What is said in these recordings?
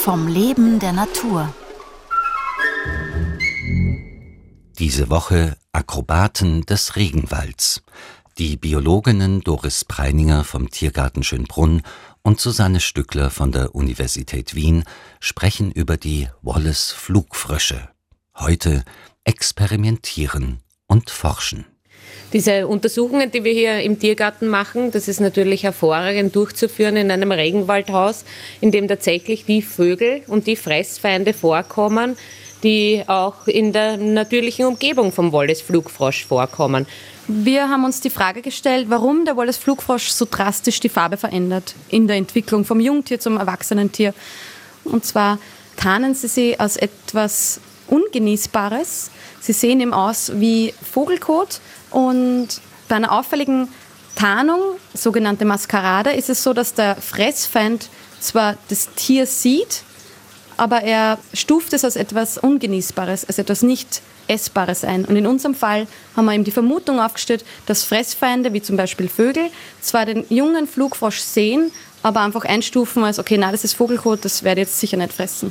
vom Leben der Natur. Diese Woche Akrobaten des Regenwalds. Die Biologinnen Doris Preininger vom Tiergarten Schönbrunn und Susanne Stückler von der Universität Wien sprechen über die Wallace Flugfrösche. Heute experimentieren und forschen. Diese Untersuchungen, die wir hier im Tiergarten machen, das ist natürlich hervorragend durchzuführen in einem Regenwaldhaus, in dem tatsächlich die Vögel und die Fressfeinde vorkommen, die auch in der natürlichen Umgebung vom Wallace-Flugfrosch vorkommen. Wir haben uns die Frage gestellt, warum der Wallace-Flugfrosch so drastisch die Farbe verändert in der Entwicklung vom Jungtier zum erwachsenen Tier. Und zwar tarnen sie sie als etwas Ungenießbares. Sie sehen ihm aus wie Vogelkot und bei einer auffälligen Tarnung, sogenannte Maskerade, ist es so, dass der Fressfeind zwar das Tier sieht, aber er stuft es als etwas Ungenießbares, als etwas nicht Essbares ein. Und in unserem Fall haben wir ihm die Vermutung aufgestellt, dass Fressfeinde, wie zum Beispiel Vögel, zwar den jungen Flugfrosch sehen, aber einfach einstufen als, okay, na, das ist Vogelkot, das werde ich jetzt sicher nicht fressen.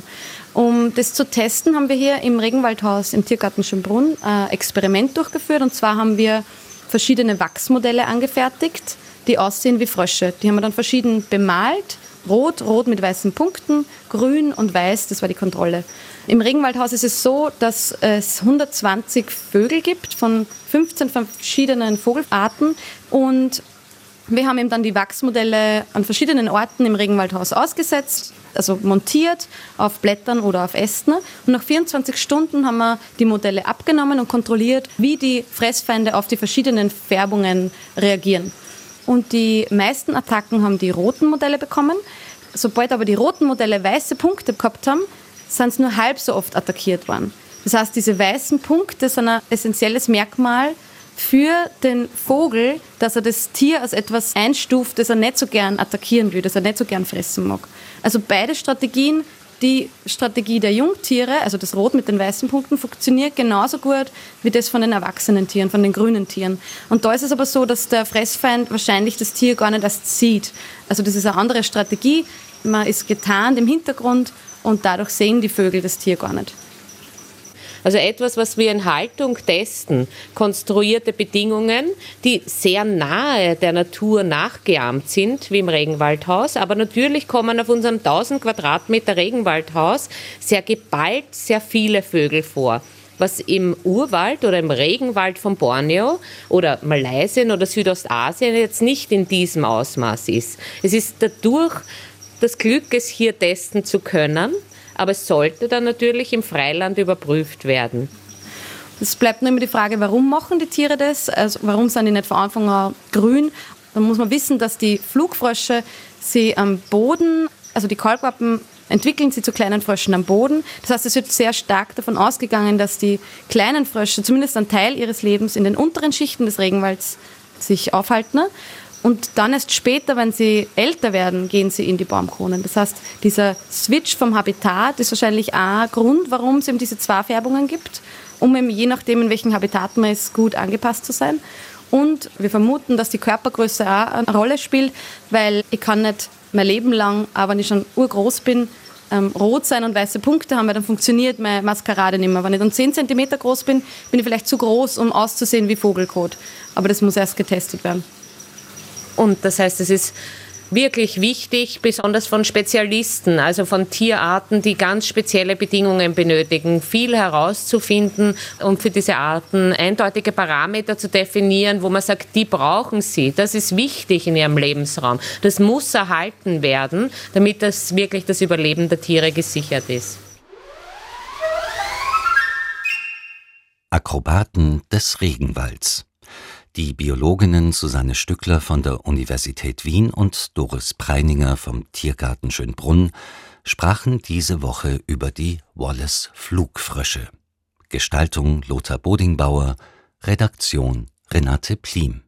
Um das zu testen, haben wir hier im Regenwaldhaus im Tiergarten Schönbrunn ein Experiment durchgeführt. Und zwar haben wir verschiedene Wachsmodelle angefertigt, die aussehen wie Frösche. Die haben wir dann verschieden bemalt Rot, rot mit weißen Punkten, grün und weiß, das war die Kontrolle. Im Regenwaldhaus ist es so, dass es 120 Vögel gibt von 15 verschiedenen Vogelarten und wir haben eben dann die Wachsmodelle an verschiedenen Orten im Regenwaldhaus ausgesetzt, also montiert auf Blättern oder auf Ästen. Und nach 24 Stunden haben wir die Modelle abgenommen und kontrolliert, wie die Fressfeinde auf die verschiedenen Färbungen reagieren. Und die meisten Attacken haben die roten Modelle bekommen. Sobald aber die roten Modelle weiße Punkte gehabt haben, sind sie nur halb so oft attackiert worden. Das heißt, diese weißen Punkte sind ein essentielles Merkmal für den Vogel, dass er das Tier als etwas einstuft, das er nicht so gern attackieren will, das er nicht so gern fressen mag. Also beide Strategien die Strategie der Jungtiere, also das Rot mit den weißen Punkten, funktioniert genauso gut wie das von den erwachsenen Tieren, von den grünen Tieren. Und da ist es aber so, dass der Fressfeind wahrscheinlich das Tier gar nicht erst sieht. Also das ist eine andere Strategie. Man ist getarnt im Hintergrund und dadurch sehen die Vögel das Tier gar nicht. Also etwas, was wir in Haltung testen, konstruierte Bedingungen, die sehr nahe der Natur nachgeahmt sind, wie im Regenwaldhaus. Aber natürlich kommen auf unserem 1000 Quadratmeter Regenwaldhaus sehr geballt sehr viele Vögel vor was im Urwald oder im Regenwald von Borneo oder Malaysia oder Südostasien jetzt nicht in diesem Ausmaß ist. Es ist dadurch das Glück, es hier testen zu können, aber es sollte dann natürlich im Freiland überprüft werden. Es bleibt nur immer die Frage, warum machen die Tiere das? Also warum sind die nicht von Anfang an grün? Dann muss man wissen, dass die Flugfrösche sie am Boden, also die Kalkwappen entwickeln sie zu kleinen Fröschen am Boden. Das heißt, es wird sehr stark davon ausgegangen, dass die kleinen Frösche zumindest einen Teil ihres Lebens in den unteren Schichten des Regenwalds sich aufhalten. Und dann erst später, wenn sie älter werden, gehen sie in die Baumkronen. Das heißt, dieser Switch vom Habitat ist wahrscheinlich ein Grund, warum es eben diese zwei Färbungen gibt, um eben je nachdem, in welchem Habitat man ist, gut angepasst zu sein. Und wir vermuten, dass die Körpergröße auch eine Rolle spielt, weil ich kann nicht mein Leben lang, auch wenn ich schon urgroß bin, ähm, rot sein und weiße Punkte haben, weil dann funktioniert meine Maskerade nicht mehr. Wenn ich dann 10 cm groß bin, bin ich vielleicht zu groß, um auszusehen wie Vogelkot. Aber das muss erst getestet werden. Und das heißt, es ist wirklich wichtig, besonders von Spezialisten, also von Tierarten, die ganz spezielle Bedingungen benötigen, viel herauszufinden und für diese Arten eindeutige Parameter zu definieren, wo man sagt, die brauchen sie. Das ist wichtig in ihrem Lebensraum. Das muss erhalten werden, damit das wirklich das Überleben der Tiere gesichert ist. Akrobaten des Regenwalds. Die Biologinnen Susanne Stückler von der Universität Wien und Doris Preininger vom Tiergarten Schönbrunn sprachen diese Woche über die Wallace Flugfrösche. Gestaltung Lothar Bodingbauer, Redaktion Renate Plim